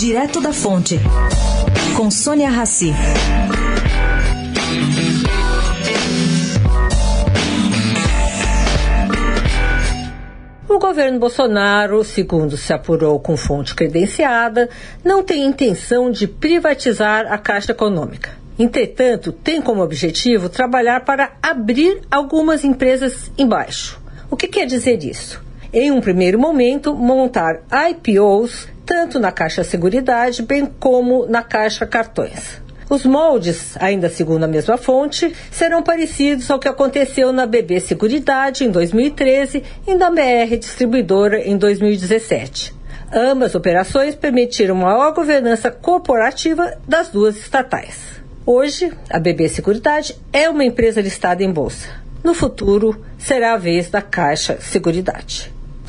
Direto da Fonte, com Sônia Rassi. O governo Bolsonaro, segundo se apurou com fonte credenciada, não tem intenção de privatizar a Caixa Econômica. Entretanto, tem como objetivo trabalhar para abrir algumas empresas embaixo. O que quer dizer isso? Em um primeiro momento, montar IPOs tanto na Caixa Seguridade bem como na Caixa Cartões. Os moldes, ainda segundo a mesma fonte, serão parecidos ao que aconteceu na BB Seguridade em 2013 e na BR Distribuidora em 2017. Ambas operações permitiram maior governança corporativa das duas estatais. Hoje, a BB Seguridade é uma empresa listada em bolsa. No futuro, será a vez da Caixa Seguridade.